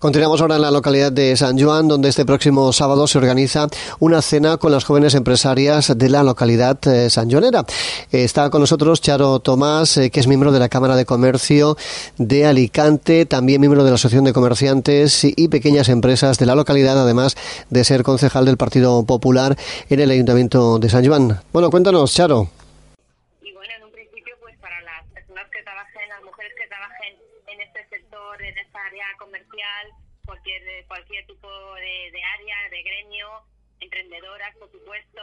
Continuamos ahora en la localidad de San Juan, donde este próximo sábado se organiza una cena con las jóvenes empresarias de la localidad eh, sanjonera. está con nosotros Charo Tomás, eh, que es miembro de la Cámara de Comercio de Alicante, también miembro de la Asociación de Comerciantes y Pequeñas Empresas de la localidad, además de ser concejal del Partido Popular en el Ayuntamiento de San Juan. Bueno, cuéntanos, Charo. Y bueno, en un principio, pues para las personas que trabajen, las mujeres que trabajen en este sector, en esta área comercial, cualquier cualquier tipo de, área, de gremio, emprendedoras, por supuesto,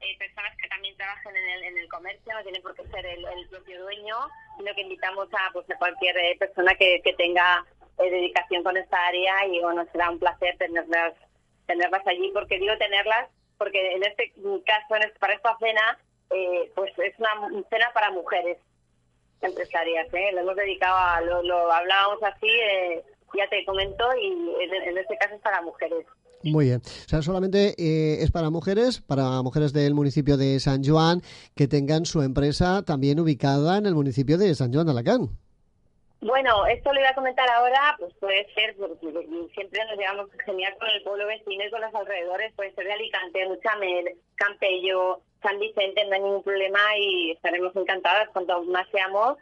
eh, personas que también trabajen en el, comercio, no tiene por qué ser el, propio dueño, sino que invitamos a, pues, cualquier eh, persona que, que tenga eh, dedicación con esta área y bueno, será un placer tenerlas tenerlas allí, porque digo tenerlas, porque en este caso, en este, para esta cena, eh, pues es una cena para mujeres empresarias, ¿eh? lo hemos dedicado a, lo, lo hablábamos así, eh, ya te comento, y en, en este caso es para mujeres. Muy bien. O sea, solamente eh, es para mujeres, para mujeres del municipio de San Juan, que tengan su empresa también ubicada en el municipio de San Juan de Alacant. Bueno, esto lo iba a comentar ahora, pues puede ser, porque siempre nos llevamos genial con el pueblo vecino y con los alrededores, puede ser de Alicante, Muchamel, Campello, San Vicente, no hay ningún problema y estaremos encantadas. Cuanto más seamos,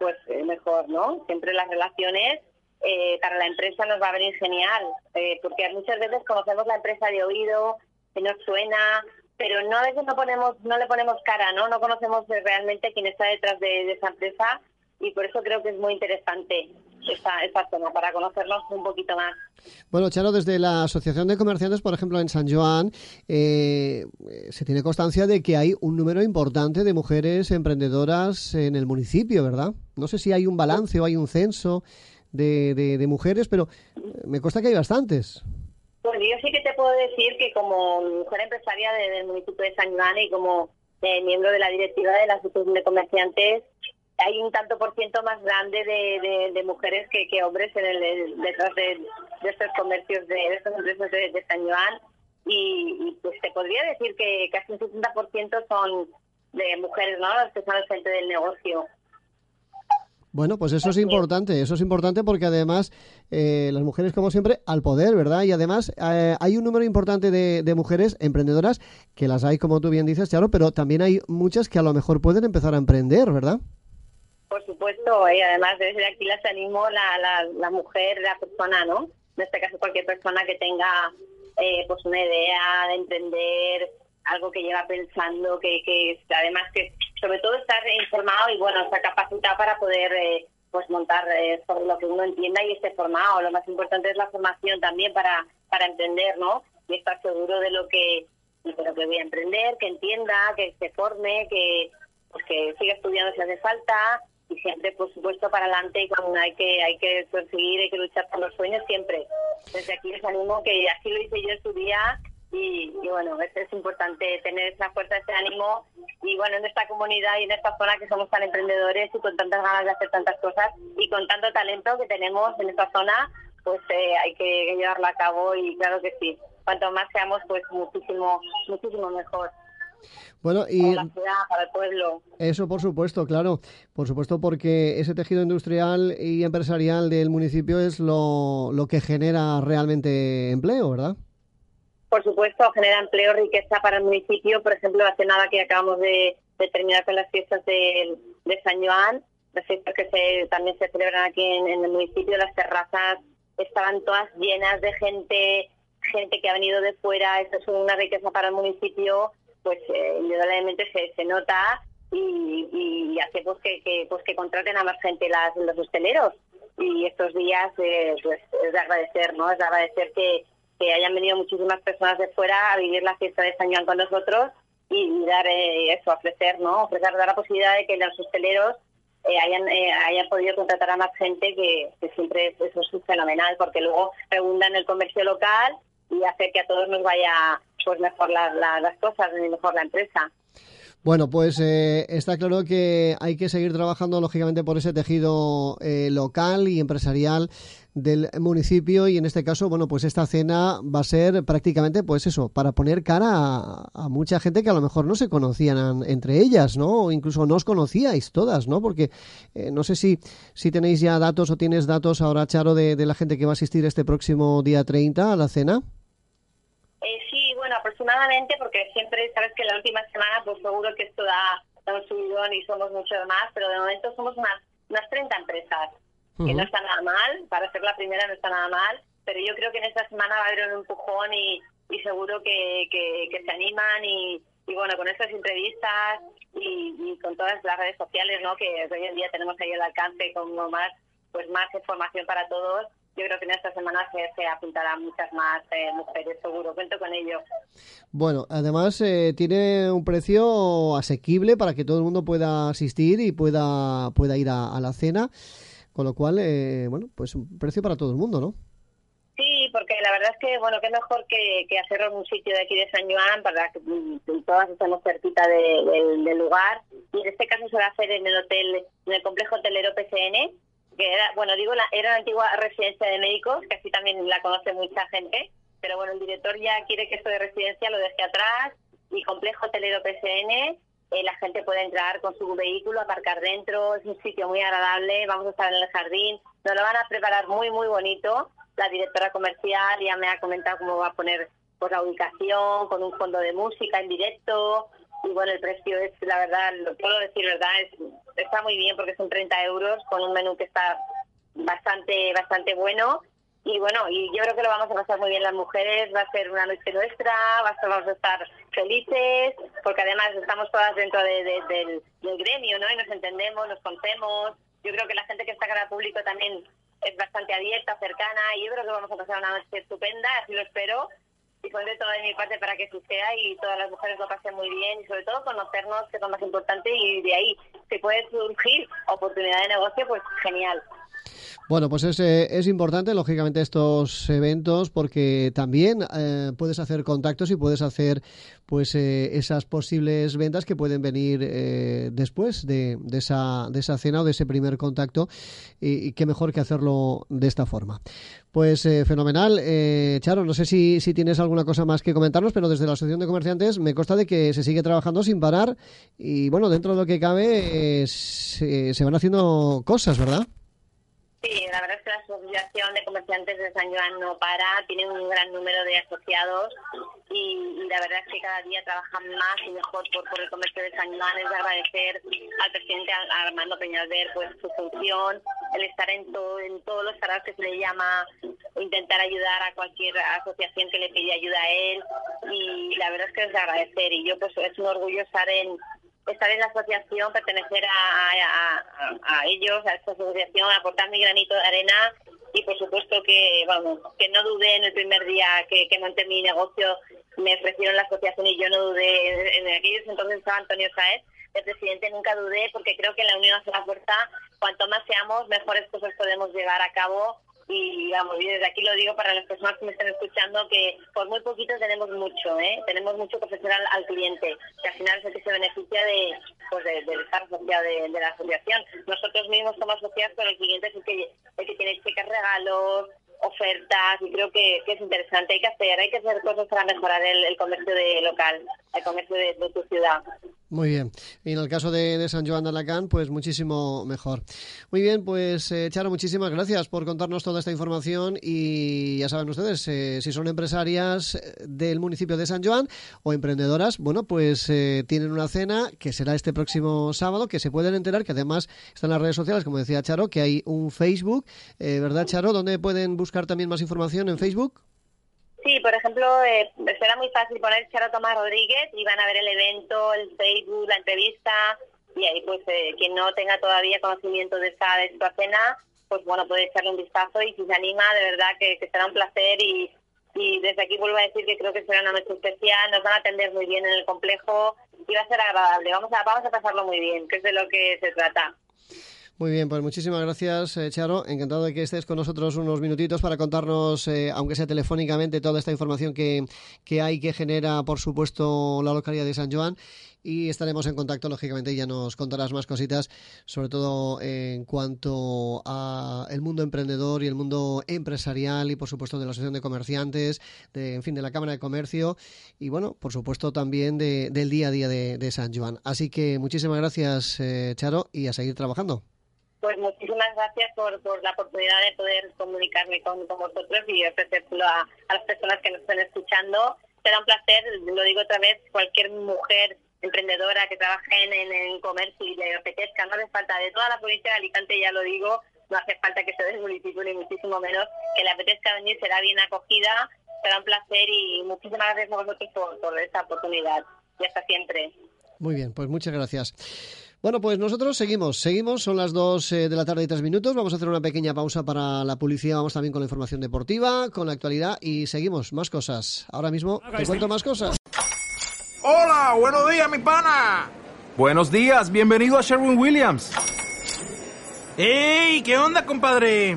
pues eh, mejor, ¿no? Siempre las relaciones eh, para la empresa nos va a venir genial, eh, porque muchas veces conocemos la empresa de oído, que nos suena, pero no a veces no ponemos, no le ponemos cara, ¿no? No conocemos realmente quién está detrás de, esa empresa y por eso creo que es muy interesante esta, esta zona, para conocernos un poquito más. Bueno, Charo, desde la Asociación de Comerciantes, por ejemplo, en San Joan, eh, se tiene constancia de que hay un número importante de mujeres emprendedoras en el municipio, ¿verdad? No sé si hay un balance o hay un censo de, de, mujeres, pero me consta que hay bastantes. Pues yo sí que te puedo decir que como mujer empresaria de, del municipio de San Juan y como eh, miembro de la directiva de la Asociación de Comerciantes, hay un tanto por ciento más grande de, de, mujeres que, hombres en el, detrás de, estos comercios, de, estos empresas de, San Joan. Y, y, pues te podría decir que casi un 60% son de mujeres, ¿no? Las que están al frente del negocio. Bueno, pues eso es importante, eso es importante porque además eh, las mujeres, como siempre, al poder, ¿verdad? Y además eh, hay un número importante de, de, mujeres emprendedoras, que las hay, como tú bien dices, Charo, pero también hay muchas que a lo mejor pueden empezar a emprender, ¿verdad? Por supuesto, y además desde aquí las animo la, la, la mujer, la persona, ¿no? En este caso cualquier persona que tenga eh, pues una idea de emprender, algo que lleva pensando, que, que además que sobre todo estar informado y bueno, estar capacitado para poder eh, pues montar eh, sobre lo que uno entienda y esté formado. Lo más importante es la formación también para, para emprender, ¿no? Y estar seguro de lo que de lo que voy a emprender, que entienda, que se forme, que pues siga estudiando si hace falta y siempre por supuesto para adelante cuando hay que hay que conseguir, hay que luchar por los sueños siempre. Desde aquí les animo que así lo hice yo en su día y, y, bueno, es, es, importante tener esa fuerza, ese ánimo y bueno, en esta comunidad y en esta zona que somos tan emprendedores y con tantas ganas de hacer tantas cosas y con tanto talento que tenemos en esta zona, pues eh, hay que llevarlo a cabo y claro que sí, cuanto más seamos pues muchísimo, muchísimo mejor. Bueno, y para la ciudad, para el pueblo. Eso por supuesto, claro, por supuesto porque ese tejido industrial y empresarial del municipio es lo, lo que genera realmente empleo, ¿verdad? Por supuesto, genera empleo, riqueza para el municipio. Por ejemplo, hace nada que acabamos de, terminar con las fiestas de, de, San Joan, las fiestas que se, también se celebran aquí en, el municipio, las terrazas estaban todas llenas de gente, gente que ha venido de fuera. Esto es una riqueza para el municipio, pues eh, indudablemente se, se nota y, y, hace pues que, que, pues que contraten a más gente las, los hosteleros. Y estos días, eh, pues es de agradecer, ¿no? Es de agradecer que que hayan venido muchísimas personas de fuera a vivir la fiesta de San Juan con nosotros y, dar eh, eso, ofrecer, ¿no? Ofrecer, dar la posibilidad de que los hosteleros eh, hayan, eh, hayan podido contratar a más gente, que, siempre es, eso es fenomenal, porque luego redunda en el comercio local y hace que a todos nos vaya pues mejor las cosas y mejor la empresa. Bueno, pues eh, está claro que hay que seguir trabajando, lógicamente, por ese tejido eh, local y empresarial del municipio y en este caso, bueno, pues esta cena va a ser prácticamente, pues eso, para poner cara a, mucha gente que a lo mejor no se conocían entre ellas, ¿no? O incluso no os conocíais todas, ¿no? Porque eh, no sé si, si tenéis ya datos o tienes datos ahora, Charo, de, de la gente que va a asistir este próximo día 30 a la cena. Eh, sí, bueno, aproximadamente, porque siempre sabes que la última semana, pues seguro que esto da, un subidón y somos mucho más, pero de momento somos unas, unas 30 empresas, que no está nada mal, para ser la primera no está nada mal, pero yo creo que en esta semana va a haber un empujón y, y seguro que, que, se animan y, y bueno, con estas entrevistas y, y, con todas las redes sociales, ¿no? Que hoy en día tenemos ahí el alcance como más, pues más información para todos yo creo que en esta semana se, se apuntarán muchas más eh, mujeres, seguro, cuento con ello. Bueno, además eh, tiene un precio asequible para que todo el mundo pueda asistir y pueda, pueda ir a, la cena, con lo cual, eh, bueno, pues un precio para todo el mundo, ¿no? Sí, porque la verdad es que, bueno, qué mejor que, que hacerlo en un sitio de aquí de San Juan para que mm, todas estemos cerquita del lugar. Y en este caso se va a hacer en el hotel, en el complejo hotelero PCN, que era, bueno, digo, la, era la antigua residencia de médicos, que así también la conoce mucha gente, pero bueno, el director ya quiere que esto de residencia lo deje atrás y complejo hotelero PCN, eh, la gente puede entrar con su vehículo, aparcar dentro, es un sitio muy agradable, vamos a estar en el jardín, nos lo van a preparar muy, muy bonito, la directora comercial ya me ha comentado cómo va a poner pues, la ubicación, con un fondo de música en directo, y bueno, el precio es, la verdad, lo puedo decir, ¿verdad? Es, está muy bien porque son 30 euros con un menú que está bastante, bastante bueno. Y bueno, y yo creo que lo vamos a pasar muy bien las mujeres, va a ser una noche nuestra, vamos a estar felices, porque además estamos todas dentro de, del, gremio, ¿no? Y nos entendemos, nos conocemos. Yo creo que la gente que está cara al público también es bastante abierta, cercana, y yo creo que vamos a pasar una noche estupenda, así lo espero y pondré todo de mi parte para que suceda y todas las mujeres lo pasen muy bien y sobre todo conocernos, que es lo más importante, y de ahí si puede surgir oportunidad de negocio, pues genial. Bueno, pues es, eh, es importante, lógicamente, estos eventos porque también eh, puedes hacer contactos y puedes hacer pues eh, esas posibles ventas que pueden venir después de, esa, de esa cena o de ese primer contacto y, qué mejor que hacerlo de esta forma. Pues fenomenal. Charo, no sé si, si tienes alguna cosa más que comentarnos, pero desde la Asociación de Comerciantes me consta de que se sigue trabajando sin parar y bueno, dentro de lo que cabe se van haciendo cosas, ¿verdad? La verdad es que la Asociación de Comerciantes de San Juan no para, tiene un gran número de asociados y, la verdad es que cada día trabajan más y mejor por, el comercio de San Juan. Es de agradecer al presidente Armando Peñalver pues, su función, el estar en, todo, en todos los canales que se le llama, intentar ayudar a cualquier asociación que le pide ayuda a él y la verdad es que es de agradecer y yo pues es un orgullo estar en estar en la asociación, pertenecer a, ellos, a esta asociación, aportar mi granito de arena. Y por supuesto que vamos que no dudé en el primer día que, monté mi negocio, me ofrecieron la asociación y yo no dudé, en aquellos entonces estaba Antonio Saez, el presidente. Nunca dudé porque creo que la unión hace la fuerza, cuanto más seamos, mejores cosas podemos llevar a cabo y vamos, y desde aquí lo digo para las personas que me estén escuchando que por muy poquito tenemos mucho, ¿eh? tenemos mucho que ofrecer al, cliente, que al final es el que se beneficia de, pues de, estar asociado de, la asociación. Nosotros mismos somos asociados, pero el cliente es el que, el que tiene cheques regalos, ofertas y creo que, es interesante. Hay que hacer, hay que hacer cosas para mejorar el, comercio de local, el comercio de tu ciudad. Muy bien. Y en el caso de, San Joan de Alacant, pues muchísimo mejor. Muy bien, pues eh, Charo, muchísimas gracias por contarnos toda esta información y ya saben ustedes, eh, si son empresarias eh, del municipio de San Joan o emprendedoras, bueno, pues tienen una cena que será este próximo sábado, que se pueden enterar, que además están las redes sociales, como decía Charo, que hay un Facebook, ¿verdad Charo? ¿Dónde pueden buscar también más información en Facebook? Sí, por ejemplo, eh, será muy fácil poner Charo Tomás Rodríguez y van a ver el evento, el Facebook, la entrevista y ahí pues eh, quien no tenga todavía conocimiento de esta, de esta cena, pues bueno, puede echarle un vistazo y si se anima, de verdad que, será un placer y, y desde aquí vuelvo a decir que creo que será una noche especial, nos van a atender muy bien en el complejo y va a ser agradable, vamos a, vamos a pasarlo muy bien, que es de lo que se trata. Muy bien, pues muchísimas gracias, eh, Charo. Encantado de que estés con nosotros unos minutitos para contarnos, eh, aunque sea telefónicamente, toda esta información que, que hay, que genera, por supuesto, la localidad de San Joan. Y estaremos en contacto, lógicamente, y ya nos contarás más cositas, sobre todo en cuanto a el mundo emprendedor y el mundo empresarial y, por supuesto, de la Asociación de Comerciantes, de, en fin, de la Cámara de Comercio y, bueno, por supuesto, también de, del día a día de, de San Joan. Así que muchísimas gracias, eh, Charo, y a seguir trabajando. Pues muchísimas gracias por, por la oportunidad de poder comunicarme con, vosotros y ofrecérselo a, las personas que nos estén escuchando. Será un placer, lo digo otra vez, cualquier mujer emprendedora que trabaje en, en, comercio y le apetezca, no hace falta de toda la provincia de Alicante, ya lo digo, no hace falta que sea del municipio ni muchísimo menos, que le apetezca venir, será bien acogida, será un placer y muchísimas gracias a vosotros por, por esta oportunidad y hasta siempre. Muy bien, pues muchas gracias. Bueno, pues nosotros seguimos, seguimos, son las 2 eh, de la tarde y 3 minutos, vamos a hacer una pequeña pausa para la publicidad, vamos también con la información deportiva, con la actualidad y seguimos, más cosas. Ahora mismo te cuento más cosas. Hola, buenos días, mi pana. Buenos días, bienvenido a Sherwin Williams. ¡Ey! ¿Qué onda, compadre?